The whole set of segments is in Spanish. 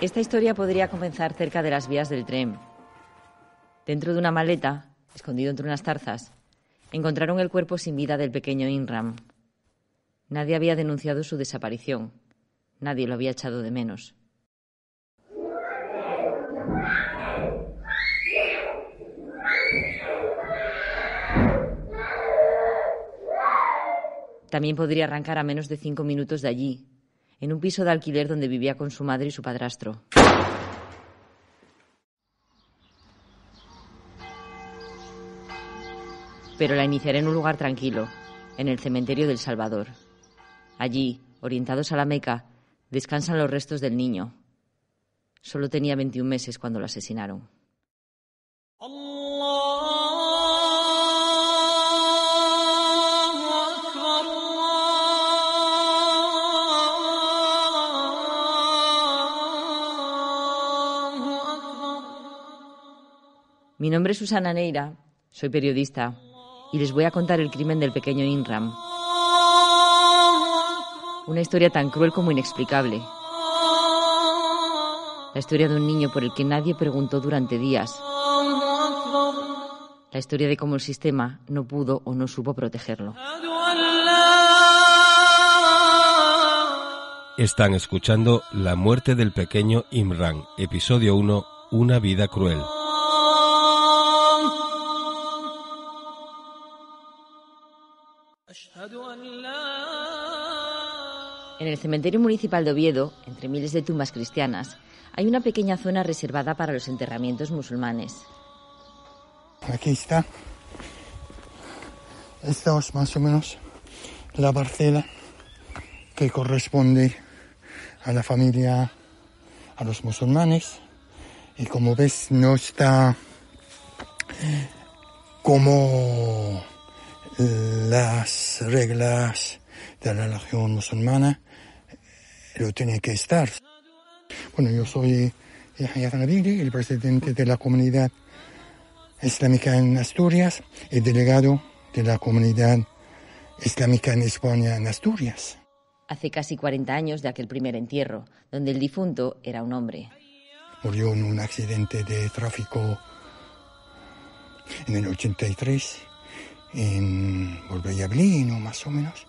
Esta historia podría comenzar cerca de las vías del tren. Dentro de una maleta, escondido entre unas tarzas, encontraron el cuerpo sin vida del pequeño Inram. Nadie había denunciado su desaparición. Nadie lo había echado de menos. También podría arrancar a menos de cinco minutos de allí, en un piso de alquiler donde vivía con su madre y su padrastro. Pero la iniciaré en un lugar tranquilo, en el cementerio del Salvador. Allí, orientados a la Meca, descansan los restos del niño. Solo tenía 21 meses cuando lo asesinaron. Mi nombre es Susana Neira, soy periodista y les voy a contar el crimen del pequeño Inram. Una historia tan cruel como inexplicable. La historia de un niño por el que nadie preguntó durante días. La historia de cómo el sistema no pudo o no supo protegerlo. Están escuchando La muerte del pequeño Imran, episodio 1, Una vida cruel. En el cementerio municipal de Oviedo, entre miles de tumbas cristianas, hay una pequeña zona reservada para los enterramientos musulmanes. Aquí está. Esta es más o menos la parcela que corresponde a la familia, a los musulmanes. Y como ves, no está como las reglas de la religión musulmana lo tiene que estar. Bueno, yo soy Yahya Nabili, el presidente de la comunidad islámica en Asturias y delegado de la comunidad islámica en España en Asturias. Hace casi 40 años de aquel primer entierro, donde el difunto era un hombre. Murió en un accidente de tráfico en el 83 en Volvellablino, más o menos.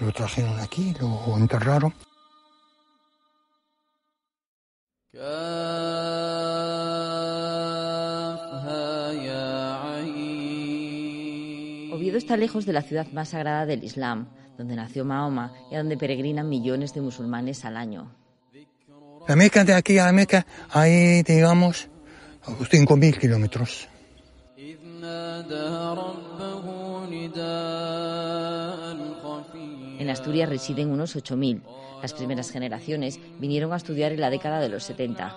Lo trajeron aquí, lo enterraron. Oviedo está lejos de la ciudad más sagrada del Islam, donde nació Mahoma y a donde peregrinan millones de musulmanes al año. La Meca de aquí a la Meca hay, digamos, 5.000 kilómetros. En Asturias residen unos 8.000. Las primeras generaciones vinieron a estudiar en la década de los 70.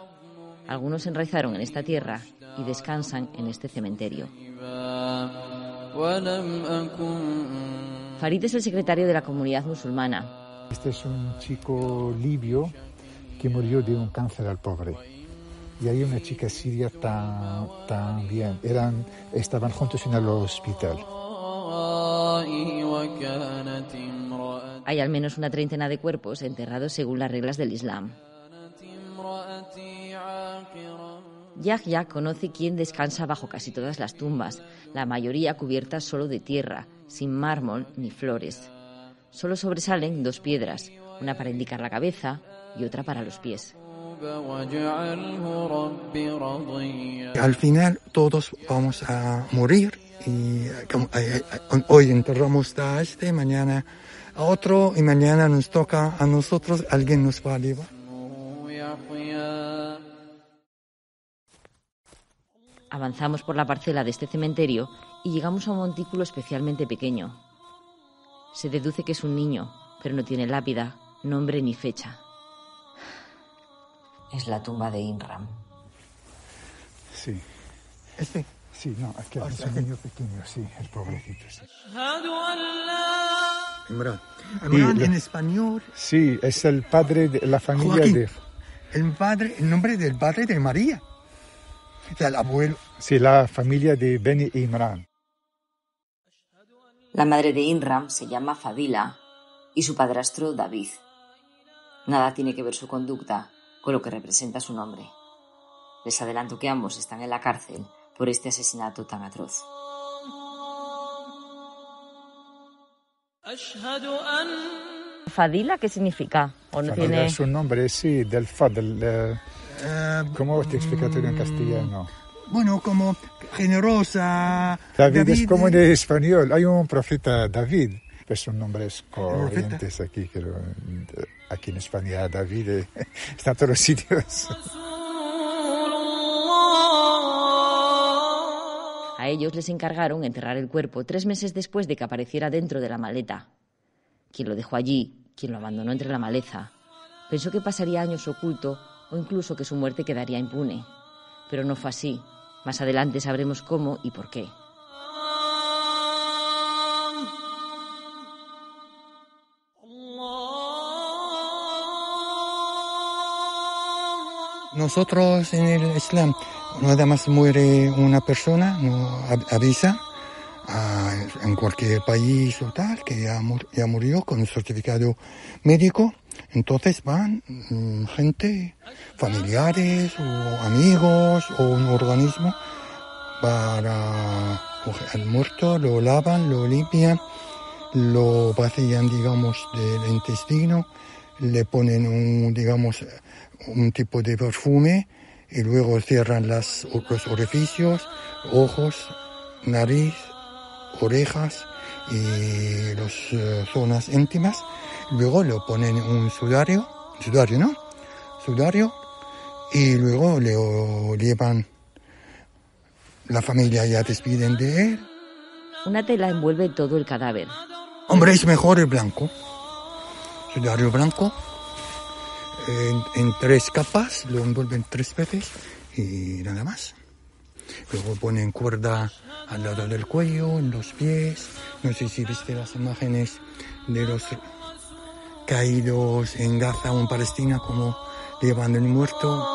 Algunos se enraizaron en esta tierra y descansan en este cementerio. Farid es el secretario de la comunidad musulmana. Este es un chico libio que murió de un cáncer al pobre. Y hay una chica siria también. Eran, estaban juntos en el hospital. Hay al menos una treintena de cuerpos enterrados según las reglas del Islam. Yahya conoce quién descansa bajo casi todas las tumbas, la mayoría cubiertas solo de tierra, sin mármol ni flores. Solo sobresalen dos piedras, una para indicar la cabeza y otra para los pies. Al final todos vamos a morir y hoy enterramos a este, mañana a otro y mañana nos toca a nosotros, alguien nos va a llevar. Avanzamos por la parcela de este cementerio y llegamos a un montículo especialmente pequeño. Se deduce que es un niño, pero no tiene lápida, nombre ni fecha. Es la tumba de Inram. Sí. Este. Sí, no, aquí es un niño pequeño, sí, el pobrecito. Sí. Imran. Imran en español. Sí, es el padre de la familia Joaquín. de... El padre, el nombre del padre de María. O sea, el abuelo. Sí, la familia de Beni Imran. La madre de Inram se llama Fadila y su padrastro David. Nada tiene que ver su conducta con lo que representa su nombre. Les adelanto que ambos están en la cárcel por este asesinato tan atroz. Fadila, ¿qué significa? ¿O no Fadila tiene... es un nombre, sí, del Fadl. eh, ¿Cómo te explico en castellano? Bueno, como generosa. David, es como en español. Hay un profeta David, pues son nombres corrientes aquí, pero eh, aquí en España David eh, está en todos los sitios. A ellos les encargaron enterrar el cuerpo tres meses después de que apareciera dentro de la maleta. Quien lo dejó allí, quien lo abandonó entre la maleza, pensó que pasaría años oculto o incluso que su muerte quedaría impune. Pero no fue así. Más adelante sabremos cómo y por qué. Nosotros en el Islam, nada más muere una persona, no av- avisa en cualquier país o tal que ya, ya murió con un certificado médico. Entonces van mm, gente, familiares o amigos o un organismo para coger al muerto, lo lavan, lo limpian, lo vacían, digamos, del intestino, le ponen un, digamos, un tipo de perfume y luego cierran las, los orificios, ojos, nariz, orejas y las zonas íntimas. Luego le ponen un sudario, sudario, ¿no? Sudario y luego le llevan, la familia ya despiden de él. Una tela envuelve todo el cadáver. Hombre, es mejor el blanco. Sudario blanco. En, en tres capas, lo envuelven tres veces y nada más. Luego ponen cuerda al lado del cuello, en los pies. No sé si viste las imágenes de los caídos en Gaza o en Palestina, como llevan el muerto.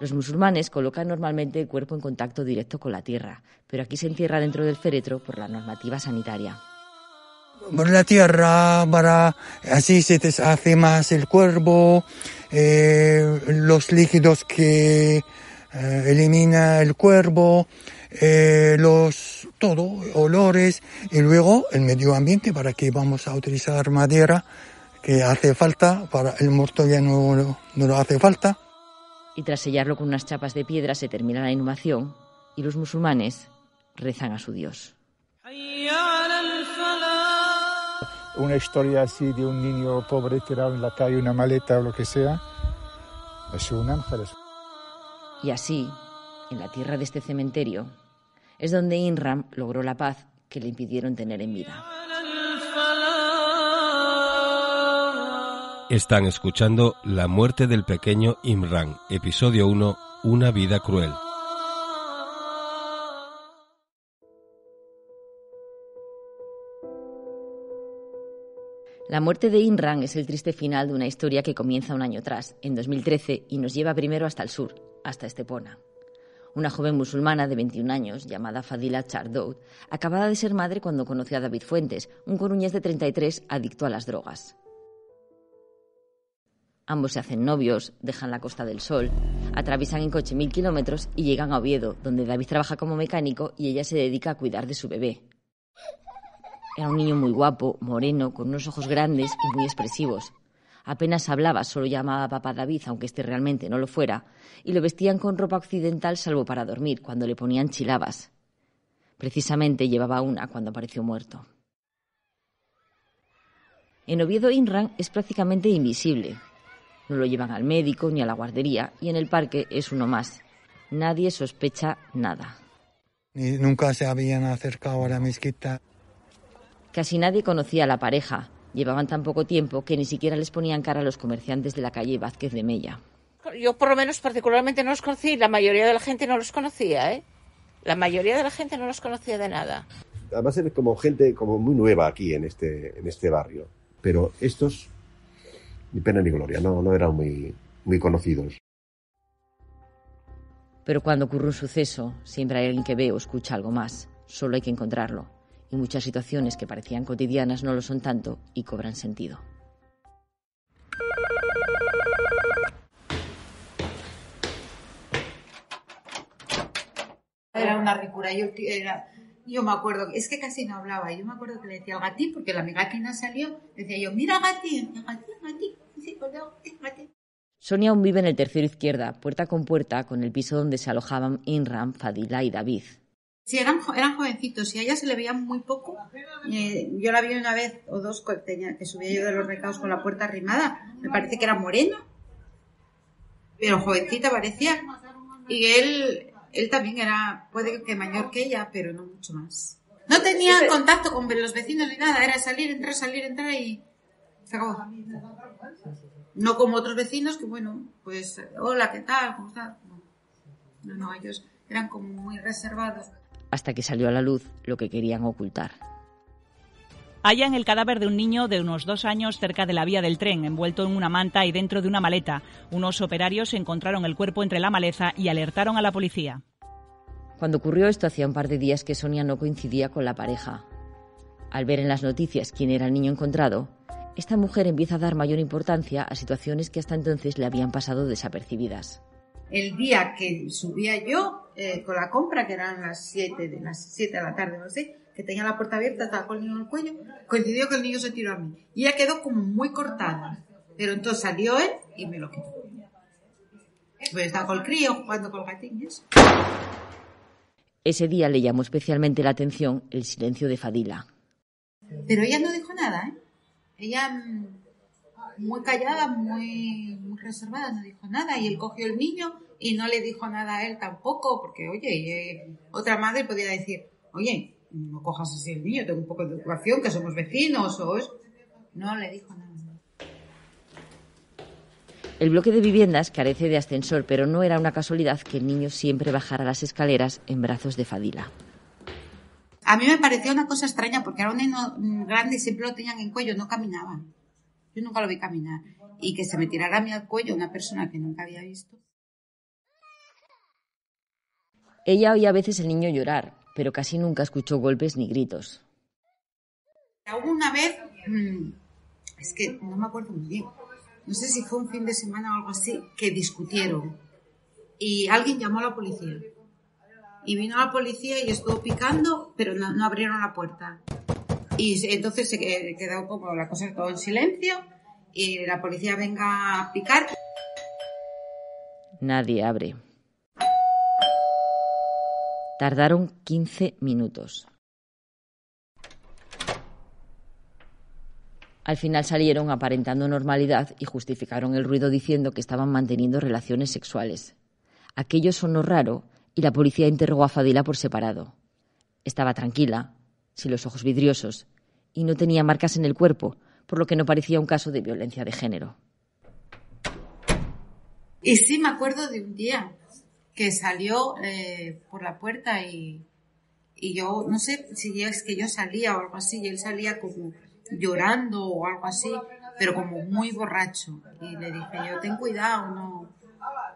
Los musulmanes colocan normalmente el cuerpo en contacto directo con la tierra, pero aquí se entierra dentro del féretro por la normativa sanitaria. La tierra para así se deshace más el cuerpo, eh, los líquidos que eh, elimina el cuerpo, eh, los todo, olores y luego el medio ambiente para que vamos a utilizar madera que hace falta para el muerto ya no, no lo hace falta. Y tras sellarlo con unas chapas de piedra se termina la inhumación y los musulmanes rezan a su Dios. Una historia así de un niño pobre tirado en la calle, una maleta o lo que sea, es un ángel. Y así, en la tierra de este cementerio, es donde Inram logró la paz que le impidieron tener en vida. Están escuchando La muerte del pequeño Imran, episodio 1, Una vida cruel. La muerte de Inram es el triste final de una historia que comienza un año atrás, en 2013, y nos lleva primero hasta el sur, hasta Estepona. Una joven musulmana de 21 años, llamada Fadila Chardoud, acababa de ser madre cuando conoció a David Fuentes, un coruñés de 33 adicto a las drogas. Ambos se hacen novios, dejan la Costa del Sol, atraviesan en coche mil kilómetros y llegan a Oviedo, donde David trabaja como mecánico y ella se dedica a cuidar de su bebé. Era un niño muy guapo, moreno, con unos ojos grandes y muy expresivos. Apenas hablaba, solo llamaba a papá David, aunque este realmente no lo fuera, y lo vestían con ropa occidental salvo para dormir, cuando le ponían chilabas. Precisamente llevaba una cuando apareció muerto. En Oviedo Inran es prácticamente invisible. No lo llevan al médico ni a la guardería y en el parque es uno más. Nadie sospecha nada. Ni- nunca se habían acercado a la mezquita. Casi nadie conocía a la pareja. Llevaban tan poco tiempo que ni siquiera les ponían cara a los comerciantes de la calle Vázquez de Mella. Yo por lo menos particularmente no los conocí, la mayoría de la gente no los conocía, ¿eh? La mayoría de la gente no los conocía de nada. Además eres como gente como muy nueva aquí en este, en este barrio. Pero estos, ni pena ni gloria, no, no eran muy, muy conocidos. Pero cuando ocurre un suceso, siempre hay alguien que ve o escucha algo más. Solo hay que encontrarlo y muchas situaciones que parecían cotidianas no lo son tanto y cobran sentido. Era una ricura, yo, me acuerdo, es que casi no hablaba, yo me acuerdo que le decía al gatí, porque la amiga que no salió, decía yo, mira gatí, gatí, gatí, gatí, gatí. Sonia aún vive en el tercero izquierda, puerta con puerta, con el piso donde se alojaban Inram, Fadila y David. Sí, eran, eran jovencitos y a ella se le veía muy poco. Eh, yo la vi una vez o dos que, subía yo de los recados con la puerta arrimada. Me parece que era morena, pero jovencita parecía. Y él, él también era, puede que mayor que ella, pero no mucho más. No tenía contacto con los vecinos ni nada, era salir, entrar, salir, entrar y se acabó. No como otros vecinos que, bueno, pues, hola, ¿qué tal? ¿Cómo estás? No, no, ellos eran como muy reservados. Hasta que salió a la luz lo que querían ocultar. Hallan el cadáver de un niño de unos dos años cerca de la vía del tren, envuelto en una manta y dentro de una maleta. Unos operarios encontraron el cuerpo entre la maleza y alertaron a la policía. Cuando ocurrió esto hacía un par de días que Sonia no coincidía con la pareja. Al ver en las noticias quién era el niño encontrado, esta mujer empieza a dar mayor importancia a situaciones que hasta entonces le habían pasado desapercibidas. El día que subía yo eh, con la compra, que eran las 7 de las 7 de la tarde, no sé, que tenía la puerta abierta, estaba con el niño en el cuello, coincidió que el niño se tiró a mí. Y ella quedó como muy cortada. Pero entonces salió él y me lo quitó. Pues estaba con el crío jugando con gatines. Ese día le llamó especialmente la atención el silencio de Fadila. Pero ella no dijo nada, ¿eh? Ella mm, muy callada, muy, muy reservada, no dijo nada. Y él cogió el niño y no le dijo nada a él tampoco, porque, oye, eh, otra madre podía decir, oye, no cojas así el niño, tengo un poco de educación, que somos vecinos, o es... No le dijo nada. El bloque de viviendas carece de ascensor, pero no era una casualidad que el niño siempre bajara las escaleras en brazos de Fadila. A mí me pareció una cosa extraña porque era un niño grande y siempre lo tenían en cuello, no caminaban. Yo nunca lo vi caminar. Y que se me tirara a mí al cuello una persona que nunca había visto. Ella oía a veces el niño llorar, pero casi nunca escuchó golpes ni gritos. Hubo una vez, mm, es que no me acuerdo muy bien, no sé si fue un fin de semana o algo así, que discutieron y alguien llamó a la policía. Y vino la policía y estuvo picando, pero no, abrieron la puerta. Y entonces se quedó como la cosa todo en silencio y la policía venga a picar. Nadie abre. Tardaron 15 minutos. Al final salieron aparentando normalidad y justificaron el ruido diciendo que estaban manteniendo relaciones sexuales. Aquello sonó raro y la policía interrogó a Fadila por separado. Estaba tranquila, sin los ojos vidriosos, y no tenía marcas en el cuerpo, por lo que no parecía un caso de violencia de género. Y sí, me acuerdo de un día que salió eh, por la puerta y, y yo, no sé si es que yo salía o algo así, y él salía como llorando o algo así, pero como muy borracho. Y le dije yo, ten cuidado, no,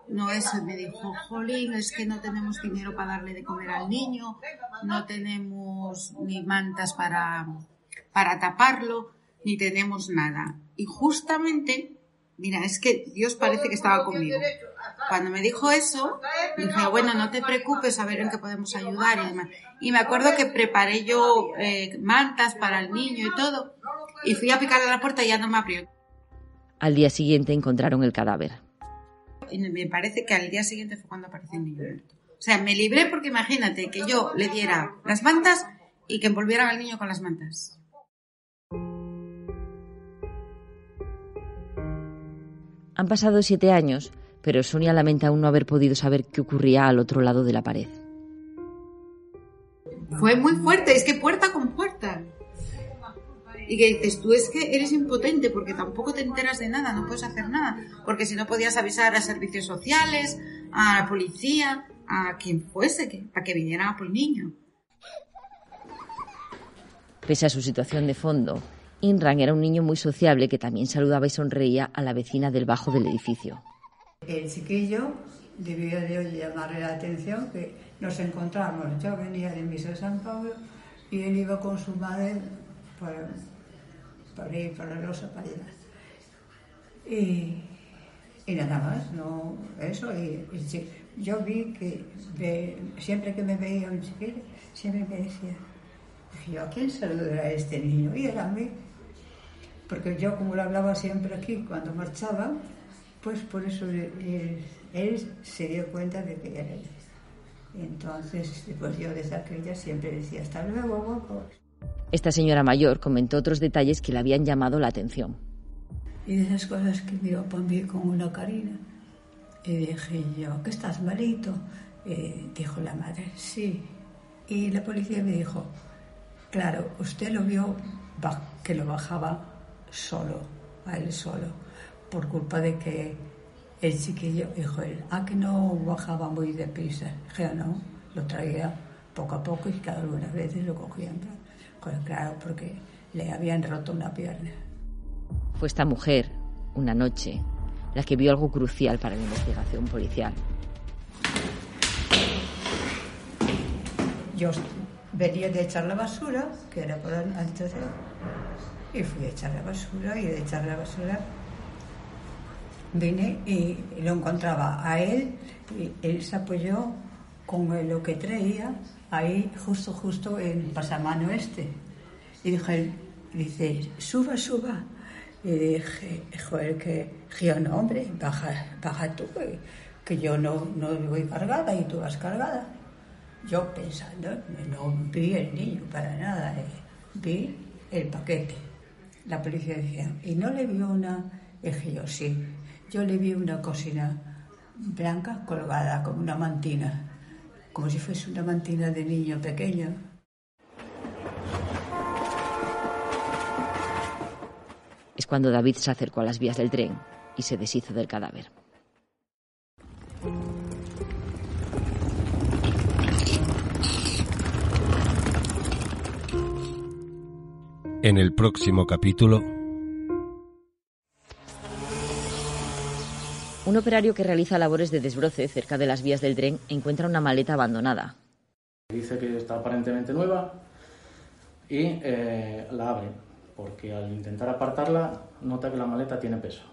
no eso. me dijo, jolín, es que no tenemos dinero para darle de comer al niño, no tenemos ni mantas para, para taparlo, ni tenemos nada. Y justamente, mira, es que Dios parece que estaba conmigo. Cuando me dijo eso, dije, bueno, no te preocupes, a ver en qué podemos ayudar y demás. Y me acuerdo que preparé yo eh, mantas para el niño y todo, y fui a picarle a la puerta y ya no me abrió. Al día siguiente encontraron el cadáver y me parece que al día siguiente fue cuando apareció el niño O sea, me libré porque imagínate que yo le diera las mantas y que envolvieran al niño con las mantas. Han pasado siete años, pero Sonia lamenta aún no haber podido saber qué ocurría al otro lado de la pared. Fue muy fuerte, es que puerta con puerta y que dices, tú es que eres impotente porque tampoco te enteras de nada, no puedes hacer nada, porque si no podías avisar a servicios sociales, a la policía, a quien fuese, que, para que vinieran a por el niño. Pese a su situación de fondo, Inran era un niño muy sociable que también saludaba y sonreía a la vecina del bajo del edificio. El chiquillo debió de llamarle la atención que nos encontramos. Yo venía de Misa San Pablo y él iba con su madre para, para ir para los para Y, y nada más, no eso. Y, yo vi que siempre que me veía un chiquillo, siempre me decía, yo, ¿a quién saludará este niño? Y era a mí. Porque yo, como lo hablaba siempre aquí, cuando marchaba, pues por eso él, se dio cuenta de que era él. Entonces, pues yo desde aquella siempre decía, hasta luego, guapo. Esta señora mayor comentó otros detalles que le habían llamado la atención. Y de esas cosas que iba mí con una carina. Y dije yo, ¿que estás malito? Y dijo la madre, sí. Y la policía me dijo, claro, usted lo vio que lo bajaba solo, a él solo, por culpa de que el chiquillo, dijo él, ah, que no bajaba muy deprisa. Dije, no, lo traía poco a poco y cada algunas veces lo cogían. Pues claro, porque le habían roto una pierna. Fue esta mujer, una noche, la que vio algo crucial para la investigación policial. Yo venía de echar la basura, que era por antes y fui a echar la basura y de echar la basura vine y lo encontraba a él y él se apoyó con lo que traía ahí justo justo en pasamano este y dije dice suba suba y dije, joder, que, yo no, hombre, baja, baja tú, que, yo no, no voy cargada y tú vas cargada. Yo pensando, no vi el niño para nada, eh, vi el paquete. La policía decía, ¿y no le vio una? dije yo, sí, yo le vi una cocina blanca colgada como una mantina, como si fuese una mantina de niño pequeño. Es cuando David se acercó a las vías del tren y se deshizo del cadáver. En el próximo capítulo... Un operario que realiza labores de desbroce cerca de las vías del tren encuentra una maleta abandonada. Dice que está aparentemente nueva y eh, la abre porque al intentar apartarla nota que la maleta tiene peso.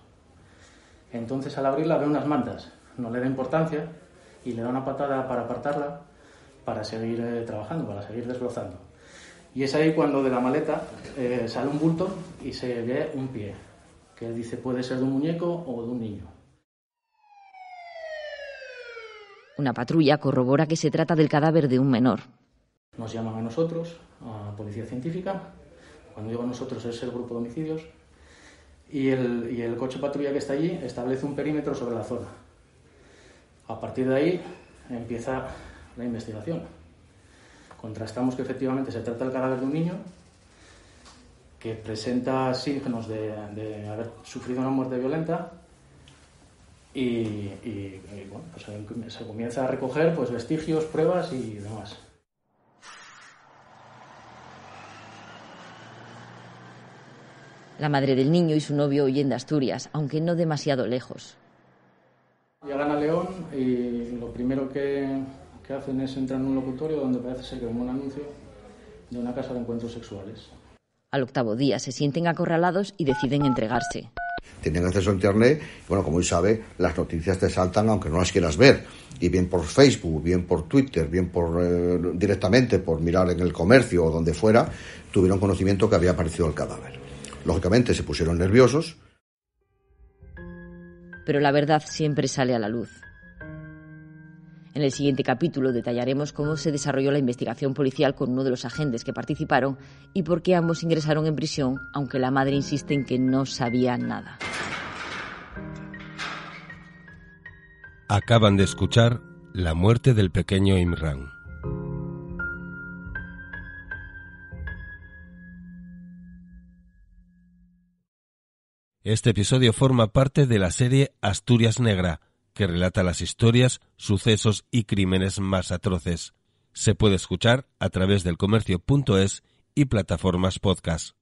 Entonces al abrirla ve unas mantas, no le da importancia y le da una patada para apartarla para seguir eh, trabajando, para seguir desbrozando. Y es ahí cuando de la maleta eh, sale un bulto y se ve un pie, que dice puede ser de un muñeco o de un niño. Una patrulla corrobora que se trata del cadáver de un menor. Nos llaman a nosotros, a Policía Científica, cuando digo nosotros es el grupo de homicidios, y el, y el coche patrulla que está allí establece un perímetro sobre la zona. A partir de ahí empieza la investigación. Contrastamos que efectivamente se trata del cadáver de un niño que presenta signos de, haber sufrido una muerte violenta y, bueno, pues se, se comienza a recoger pues, vestigios, pruebas y demás. La madre del niño y su novio huyen de Asturias, aunque no demasiado lejos. Llegan a León y lo primero que, hacen es entrar en un locutorio donde parece ser que es un anuncio de una casa de encuentros sexuales. Al octavo día se sienten acorralados y deciden entregarse. Tienen acceso a Internet, bueno, como hoy sabe, las noticias te saltan aunque no las quieras ver. Y bien por Facebook, bien por Twitter, bien por eh, directamente por mirar en el comercio o donde fuera, tuvieron conocimiento que había aparecido el cadáver. Lógicamente se pusieron nerviosos. Pero la verdad siempre sale a la luz. En el siguiente capítulo detallaremos cómo se desarrolló la investigación policial con uno de los agentes que participaron y por qué ambos ingresaron en prisión, aunque la madre insiste en que no sabía nada. Acaban de escuchar La muerte del pequeño Imran. Este episodio forma parte de la serie Asturias Negra, que relata las historias, sucesos y crímenes más atroces. Se puede escuchar a través del comercio.es y plataformas podcast.